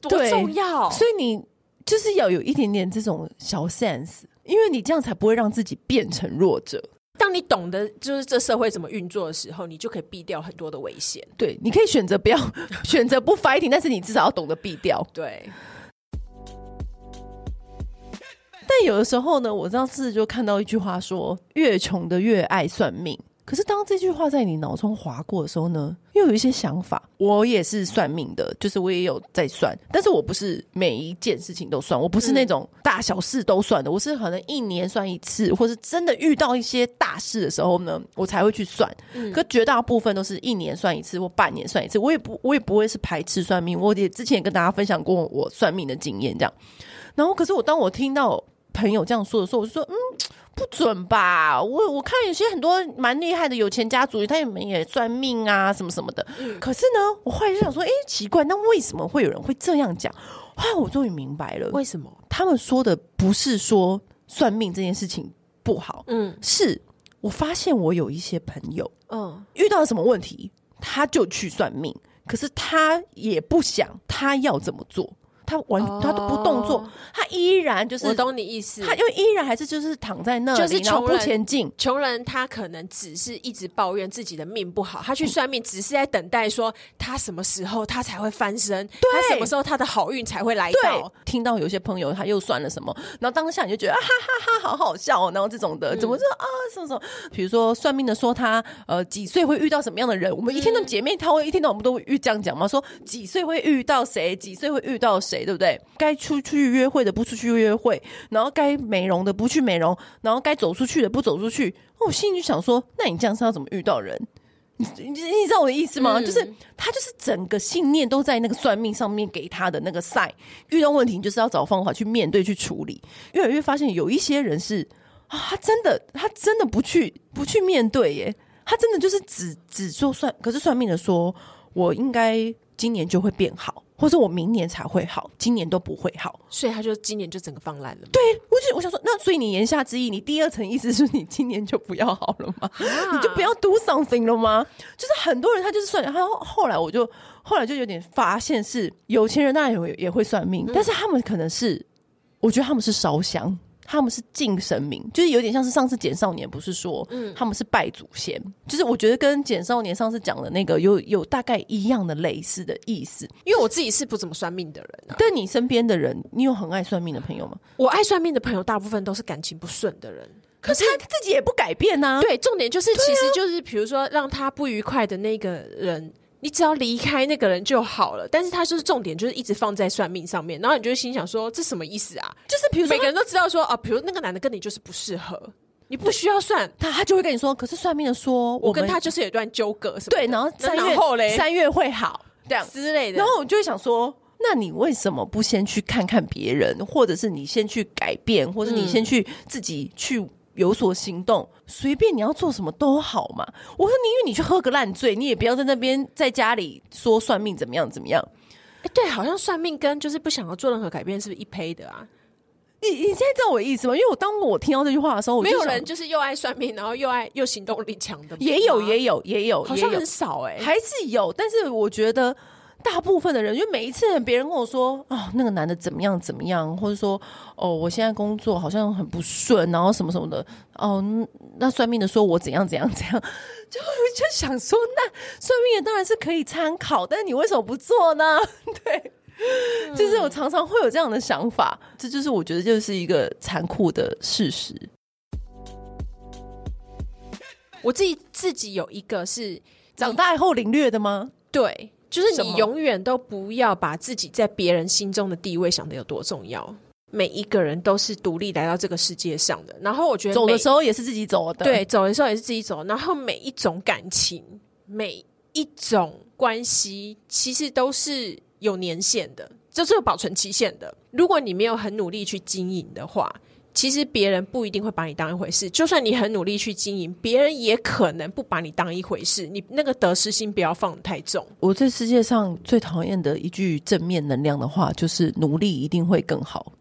多重要。所以你。就是要有一点点这种小 sense，因为你这样才不会让自己变成弱者。当你懂得就是这社会怎么运作的时候，你就可以避掉很多的危险。对，你可以选择不要 选择不 fighting，但是你至少要懂得避掉。对。但有的时候呢，我上次就看到一句话说：“越穷的越爱算命。”可是当这句话在你脑中划过的时候呢，又有一些想法。我也是算命的，就是我也有在算，但是我不是每一件事情都算，我不是那种大小事都算的。我是可能一年算一次，或是真的遇到一些大事的时候呢，我才会去算。可绝大部分都是一年算一次或半年算一次。我也不，我也不会是排斥算命。我也之前也跟大家分享过我算命的经验，这样。然后，可是我当我听到朋友这样说的时候，我就说，嗯。不准吧？我我看有些很多蛮厉害的有钱家族，他也没也算命啊，什么什么的。嗯、可是呢，我后来就想说，哎、欸，奇怪，那为什么会有人会这样讲？后来我终于明白了，为什么他们说的不是说算命这件事情不好？嗯，是我发现我有一些朋友，嗯，遇到了什么问题，他就去算命，可是他也不想他要怎么做。他完，他都不动作，他依然就是。我懂你意思。他因为依然还是就是躺在那里，就是穷不前进。穷人他可能只是一直抱怨自己的命不好，他去算命只是在等待说他什么时候他才会翻身，他什么时候他的好运才会来到。听到有些朋友他又算了什么，然后当下你就觉得哈哈哈，好好笑哦。然后这种的怎么说啊？什么什么？比如说算命的说他呃几岁会遇到什么样的人？我们一天到姐妹他会一天到晚我们都遇这样讲吗，说几岁会遇到谁？几岁会遇到谁？对不对？该出去约会的不出去约会，然后该美容的不去美容，然后该走出去的不走出去。我心里就想说，那你这样是要怎么遇到人？你你你知道我的意思吗？嗯、就是他就是整个信念都在那个算命上面给他的那个 sign。遇到问题，你就是要找方法去面对去处理。越来越发现有一些人是啊，他真的他真的不去不去面对耶，他真的就是只只做算，可是算命的说我应该今年就会变好。或者我明年才会好，今年都不会好，所以他就今年就整个放烂了。对，我就我想说，那所以你言下之意，你第二层意思是你今年就不要好了吗？啊、你就不要 do something 了吗？就是很多人他就是算，他后来我就后来就有点发现是有钱人当然也会也会算命，嗯、但是他们可能是我觉得他们是烧香。他们是敬神明，就是有点像是上次简少年不是说，嗯，他们是拜祖先，就是我觉得跟简少年上次讲的那个有有大概一样的类似的意思。因为我自己是不怎么算命的人，啊，但你身边的人，你有很爱算命的朋友吗？我爱算命的朋友大部分都是感情不顺的人，可是他自己也不改变啊。对，重点就是其实就是比如说让他不愉快的那个人。你只要离开那个人就好了，但是他就是重点，就是一直放在算命上面，然后你就心想说，这什么意思啊？就是比如说每个人都知道说啊，比如那个男的跟你就是不适合，你不需要算他，他就会跟你说，可是算命的说我跟他就是有一段纠葛什么，对，然后三月后嘞，三月会好 这样之类的，然后我就会想说，那你为什么不先去看看别人，或者是你先去改变，或者你先去自己去。有所行动，随便你要做什么都好嘛。我说宁愿你去喝个烂醉，你也不要在那边在家里说算命怎么样怎么样。哎、欸，对，好像算命跟就是不想要做任何改变，是不是一胚的啊？你你现在知道我的意思吗？因为我当我听到这句话的时候，没有人就是又爱算命，然后又爱又行动力强的，也有也有也有，好像很少哎、欸，还是有，但是我觉得。大部分的人，因为每一次别人跟我说啊、哦，那个男的怎么样怎么样，或者说哦，我现在工作好像很不顺，然后什么什么的哦，那算命的说我怎样怎样怎样，就就想说，那算命的当然是可以参考，但是你为什么不做呢？对，就是我常常会有这样的想法，这就是我觉得就是一个残酷的事实。我自己自己有一个是长大以后领略的吗？对。就是你永远都不要把自己在别人心中的地位想的有多重要。每一个人都是独立来到这个世界上的。然后我觉得走的时候也是自己走的，对，走的时候也是自己走。然后每一种感情，每一种关系，其实都是有年限的，就是有保存期限的。如果你没有很努力去经营的话。其实别人不一定会把你当一回事，就算你很努力去经营，别人也可能不把你当一回事。你那个得失心不要放得太重。我这世界上最讨厌的一句正面能量的话，就是努力一定会更好。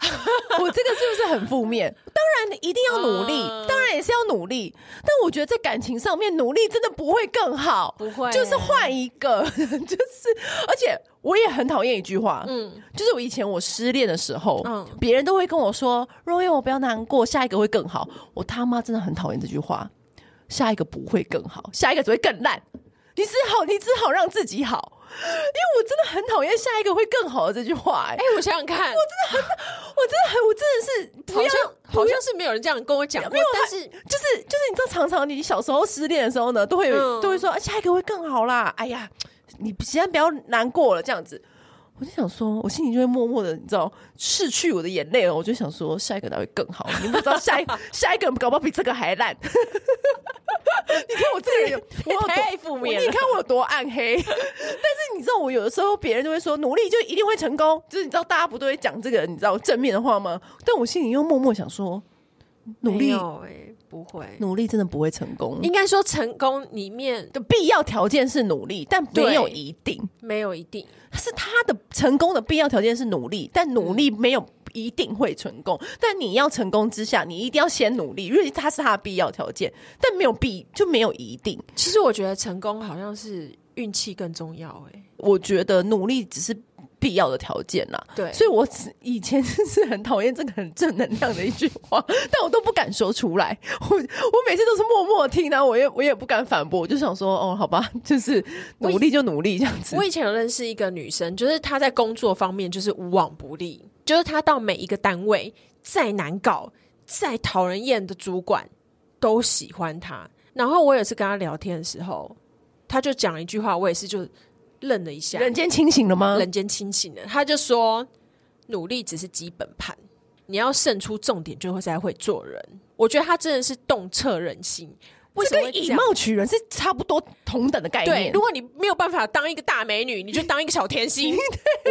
我这个是不是很负面？当然一定要努力，嗯、当然也是要努力。但我觉得在感情上面，努力真的不会更好，不会，就是换一个，就是。而且我也很讨厌一句话，嗯，就是我以前我失恋的时候，嗯，别人都会跟我说：“若燕，我不要难过，下一个会更好。”我他妈真的很讨厌这句话，下一个不会更好，下一个只会更烂。你只好，你只好让自己好。因为我真的很讨厌下一个会更好的这句话，欸。哎，我想想看，我真的很，我真的很，我真的是不要，好像，好像是没有人这样跟我讲过。没有，但是就是就是，你知道，常常你小时候失恋的时候呢，都会都会说，下一个会更好啦。哎呀，你现在不要难过了，这样子。我就想说，我心里就会默默的，你知道，拭去我的眼泪了。我就想说，下一个哪会更好？你不知道下一 下一个搞不好比这个还烂。你看我这个人，我有太负面。你看我有多暗黑。但是你知道，我有的时候别人就会说，努力就一定会成功。就是你知道，大家不都会讲这个你知道正面的话吗？但我心里又默默想说，努力。不会，努力真的不会成功。应该说，成功里面的必要条件是努力，但没有一定，没有一定。是他的成功的必要条件是努力，但努力没有一定会成功。嗯、但你要成功之下，你一定要先努力，因为它是他的必要条件，但没有必就没有一定。其实我觉得成功好像是运气更重要、欸。哎，我觉得努力只是。必要的条件啦，对，所以我以前是很讨厌这个很正能量的一句话，但我都不敢说出来。我我每次都是默默听，然后我也我也不敢反驳，我就想说，哦，好吧，就是努力就努力这样子。我以前有认识一个女生，就是她在工作方面就是无往不利，就是她到每一个单位，再难搞、再讨人厌的主管都喜欢她。然后我有次跟她聊天的时候，她就讲了一句话，我也是就。愣了一下，人间清醒了吗？人间清醒了，他就说：“努力只是基本盘，你要胜出重点，就会才会做人。”我觉得他真的是洞彻人心。为什么这跟以貌取人是差不多同等的概念？对，如果你没有办法当一个大美女，你就当一个小甜心。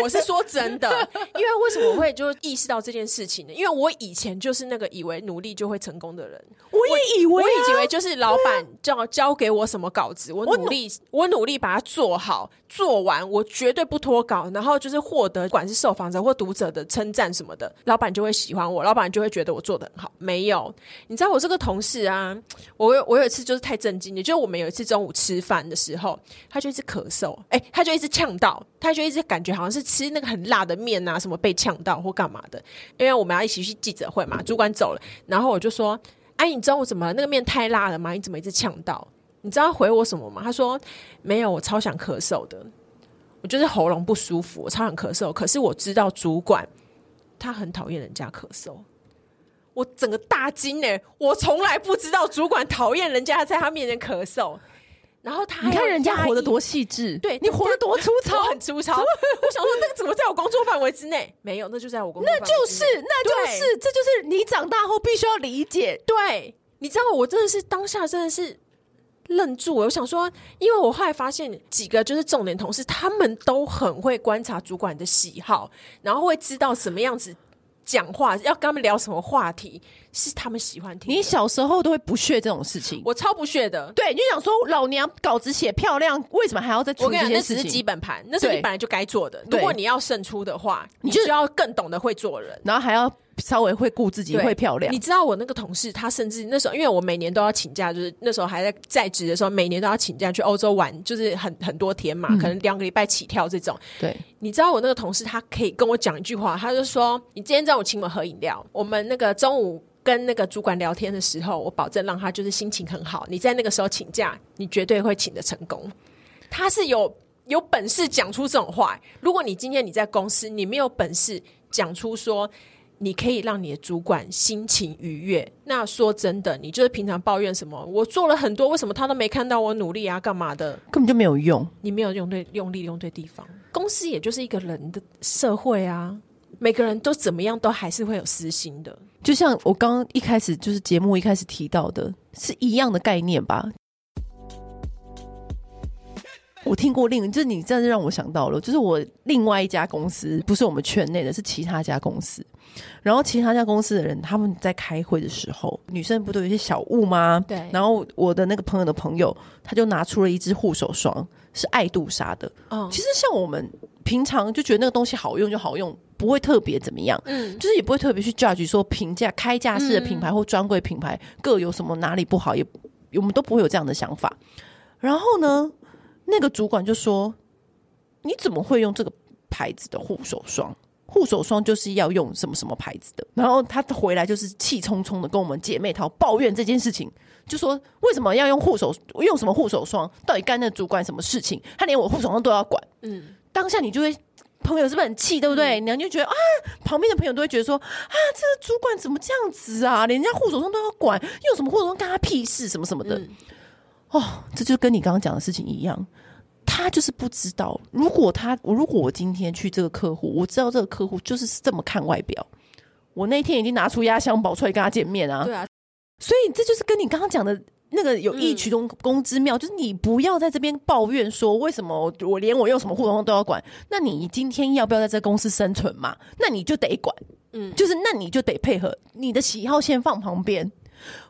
我是说真的，因为为什么我会就意识到这件事情呢？因为我以前就是那个以为努力就会成功的人。我也以为、啊，我以为就是老板叫交给我什么稿子，我努力，我努力把它做好。做完我绝对不脱稿，然后就是获得不管是受访者或读者的称赞什么的，老板就会喜欢我，老板就会觉得我做得很好。没有，你知道我这个同事啊，我有我有一次就是太震惊，也就是我们有一次中午吃饭的时候，他就一直咳嗽，哎、他就一直呛到，他就一直感觉好像是吃那个很辣的面啊，什么被呛到或干嘛的。因为我们要一起去记者会嘛，主管走了，然后我就说：“哎，你中午怎么了那个面太辣了吗？你怎么一直呛到？”你知道他回我什么吗？他说：“没有，我超想咳嗽的，我就是喉咙不舒服，我超想咳嗽。可是我知道主管他很讨厌人家咳嗽。”我整个大惊哎！我从来不知道主管讨厌人家在他面前咳嗽，然后他你看人家活得多细致，对你活得多粗糙，很粗糙。我想说，那个怎么在我工作范围之内？没有，那就在我工作之，那就是，那就是，这就是你长大后必须要理解。对，你知道，我真的是当下真的是愣住。我想说，因为我后来发现几个就是重点同事，他们都很会观察主管的喜好，然后会知道什么样子。讲话要跟他们聊什么话题是他们喜欢听。你小时候都会不屑这种事情，我超不屑的。对，你就想说老娘稿子写漂亮，为什么还要再做这些事情？那只是基本盘，那是你本来就该做的。如果你要胜出的话，你就要更懂得会做人，然后还要。稍微会顾自己，会漂亮。你知道我那个同事，他甚至那时候，因为我每年都要请假，就是那时候还在在职的时候，每年都要请假去欧洲玩，就是很很多天嘛，嗯、可能两个礼拜起跳这种。对，你知道我那个同事，他可以跟我讲一句话，他就说：“你今天让我请我喝饮料，我们那个中午跟那个主管聊天的时候，我保证让他就是心情很好。你在那个时候请假，你绝对会请的成功。”他是有有本事讲出这种话。如果你今天你在公司，你没有本事讲出说。你可以让你的主管心情愉悦。那说真的，你就是平常抱怨什么？我做了很多，为什么他都没看到我努力啊？干嘛的？根本就没有用。你没有用对，用力用对地方。公司也就是一个人的社会啊，每个人都怎么样，都还是会有私心的。就像我刚刚一开始就是节目一开始提到的，是一样的概念吧？我听过另，就是你真的让我想到了，就是我另外一家公司，不是我们圈内的，是其他家公司。然后其他家公司的人，他们在开会的时候，女生不都有一些小物吗？对。然后我的那个朋友的朋友，他就拿出了一支护手霜，是爱杜莎的。嗯。其实像我们平常就觉得那个东西好用就好用，不会特别怎么样。嗯。就是也不会特别去 judge 说评价开架式的品牌或专柜品牌各有什么哪里不好，也我们都不会有这样的想法。然后呢，那个主管就说：“你怎么会用这个牌子的护手霜？”护手霜就是要用什么什么牌子的，然后他回来就是气冲冲的跟我们姐妹淘抱怨这件事情，就说为什么要用护手用什么护手霜？到底干那主管什么事情？他连我护手霜都要管。嗯，当下你就会朋友是不是很气，对不对？你、嗯、就觉得啊，旁边的朋友都会觉得说啊，这个主管怎么这样子啊？连人家护手霜都要管，用什么护手霜干他屁事？什么什么的。嗯、哦，这就跟你刚刚讲的事情一样。他就是不知道，如果他如果我今天去这个客户，我知道这个客户就是这么看外表，我那天已经拿出压箱宝出来跟他见面啊。对啊，所以这就是跟你刚刚讲的那个有异曲同工之妙，嗯、就是你不要在这边抱怨说为什么我连我用什么护手霜都要管，那你今天要不要在这公司生存嘛？那你就得管，嗯，就是那你就得配合，你的喜好先放旁边。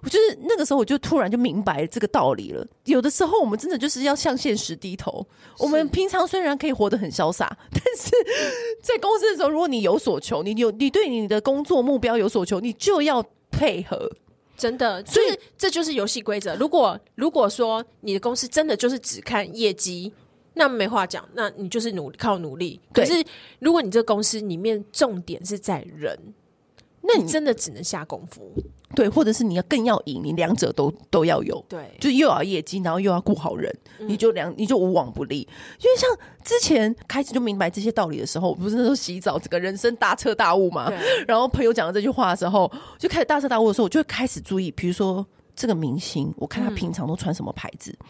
我就是那个时候，我就突然就明白这个道理了。有的时候，我们真的就是要向现实低头。我们平常虽然可以活得很潇洒，但是 在公司的时候，如果你有所求，你有你对你的工作目标有所求，你就要配合。真的，所以这就是游戏规则。如果如果说你的公司真的就是只看业绩，那没话讲，那你就是努靠努力。可是如果你这个公司里面重点是在人。那你真的只能下功夫，对，或者是你要更要赢，你两者都都要有，对，就又要业绩，然后又要顾好人，嗯、你就两你就无往不利。因为像之前开始就明白这些道理的时候，不是那时候洗澡，整个人生大彻大悟嘛。然后朋友讲了这句话的时候，就开始大彻大悟的时候，我就会开始注意，比如说这个明星，我看他平常都穿什么牌子，嗯、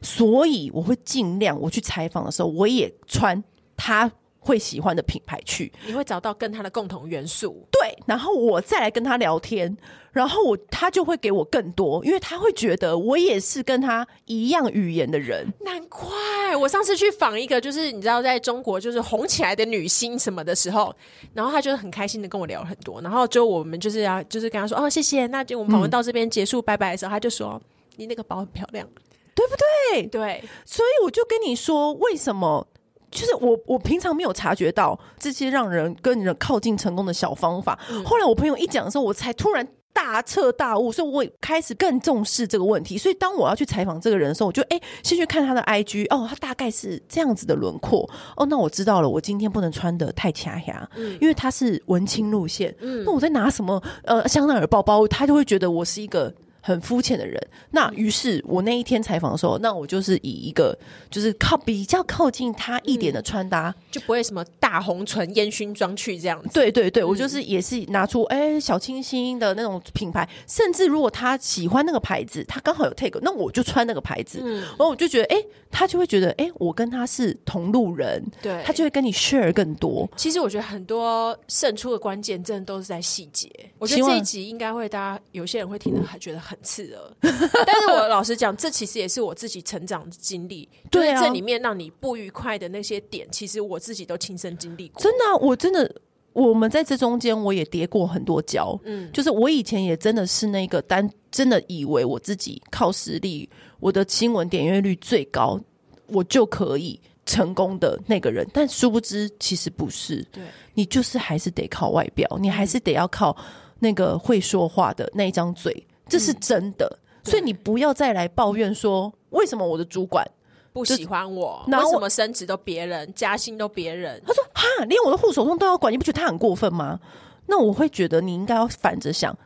所以我会尽量我去采访的时候，我也穿他。会喜欢的品牌去，你会找到跟他的共同元素。对，然后我再来跟他聊天，然后我他就会给我更多，因为他会觉得我也是跟他一样语言的人。难怪我上次去访一个，就是你知道，在中国就是红起来的女星什么的时候，然后他就是很开心的跟我聊很多，然后就我们就是要就是跟他说哦谢谢，那就我们访问到这边结束，嗯、拜拜的时候，他就说你那个包很漂亮，对不对？对，所以我就跟你说为什么。就是我，我平常没有察觉到这些让人跟人靠近成功的小方法。嗯、后来我朋友一讲的时候，我才突然大彻大悟，所以我开始更重视这个问题。所以当我要去采访这个人的时候，我就哎、欸，先去看他的 IG，哦，他大概是这样子的轮廓。哦，那我知道了，我今天不能穿的太恰呀，嗯，因为他是文青路线。嗯，那我在拿什么呃香奈儿包包，他就会觉得我是一个。很肤浅的人，那于是我那一天采访的时候，那我就是以一个就是靠比较靠近他一点的穿搭，嗯、就不会什么大红唇烟熏妆去这样子。对对对，嗯、我就是也是拿出哎、欸、小清新的那种品牌，甚至如果他喜欢那个牌子，他刚好有 take，那我就穿那个牌子。嗯，然后我就觉得哎、欸，他就会觉得哎、欸，我跟他是同路人，对，他就会跟你 share 更多。其实我觉得很多胜出的关键，真的都是在细节。我觉得这一集应该会大家有些人会听得还觉得很。刺耳，但是我老实讲，这其实也是我自己成长的经历。对啊，这里面让你不愉快的那些点，其实我自己都亲身经历过。真的啊，我真的，我们在这中间我也跌过很多跤。嗯，就是我以前也真的是那个单，真的以为我自己靠实力，我的新闻点阅率最高，我就可以成功的那个人。但殊不知，其实不是。对，你就是还是得靠外表，你还是得要靠那个会说话的那一张嘴。这是真的，嗯、所以你不要再来抱怨说，为什么我的主管不喜欢我？为什么升职都别人，加薪都别人？他说：“哈，连我的护手霜都要管，你不觉得他很过分吗？”那我会觉得你应该要反着想，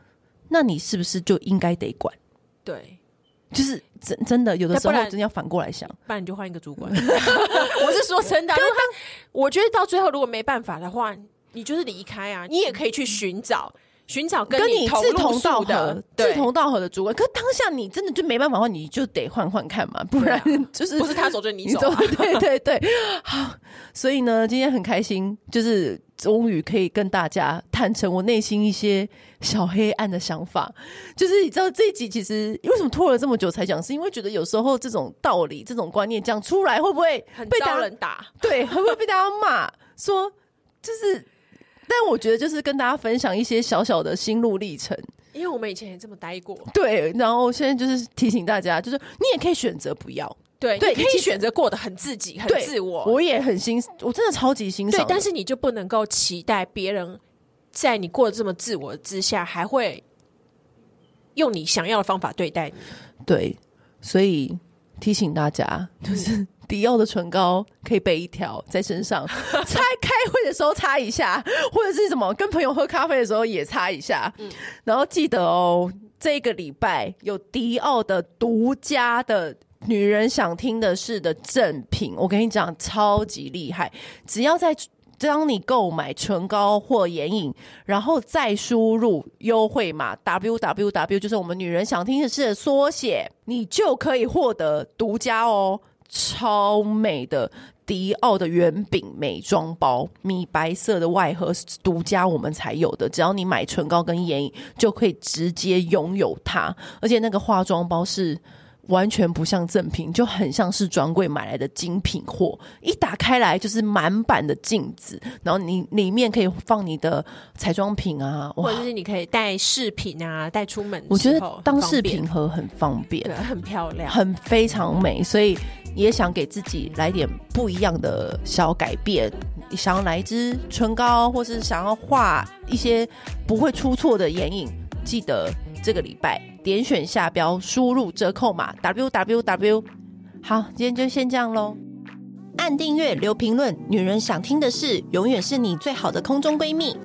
那你是不是就应该得管？对，就是真真的有的时候真的要反过来想，不然你就换一个主管。我是说真的，因为他我觉得到最后如果没办法的话，你就是离开啊，你也可以去寻找。寻找跟你志同道合、志同道合的主管，可是当下你真的就没办法的话，你就得换换看嘛，不然就是不是他走就你走，对对对。好，所以呢，今天很开心，就是终于可以跟大家坦诚我内心一些小黑暗的想法。就是你知道这一集其实为什么拖了这么久才讲，是因为觉得有时候这种道理、这种观念讲出来会不会被很招人打？对，会不会被大家骂？说就是。但我觉得就是跟大家分享一些小小的心路历程，因为我们以前也这么待过。对，然后现在就是提醒大家，就是你也可以选择不要，对对，你可以选择过得很自己、很自我。我也很欣，我真的超级欣赏。对，但是你就不能够期待别人在你过得这么自我之下，还会用你想要的方法对待你。对，所以提醒大家，就是。迪奥的唇膏可以备一条在身上，擦开会的时候擦一下，或者是什么跟朋友喝咖啡的时候也擦一下。嗯，然后记得哦，这个礼拜有迪奥的独家的女人想听的事的赠品，我跟你讲超级厉害，只要在。当你购买唇膏或眼影，然后再输入优惠码 W W W，就是我们女人想听的事的缩写，你就可以获得独家哦，超美的迪奥的圆饼美妆包，米白色的外盒是独家我们才有的，只要你买唇膏跟眼影，就可以直接拥有它，而且那个化妆包是。完全不像赠品，就很像是专柜买来的精品货。一打开来就是满版的镜子，然后你里面可以放你的彩妆品啊，或者是你可以带饰品啊，带出门。我觉得当饰品盒很方便，对，很漂亮，很非常美。所以也想给自己来点不一样的小改变。你想要来一支唇膏，或是想要画一些不会出错的眼影，记得。这个礼拜点选下标，输入折扣码 W W W。好，今天就先这样喽。按订阅，留评论，女人想听的事，永远是你最好的空中闺蜜。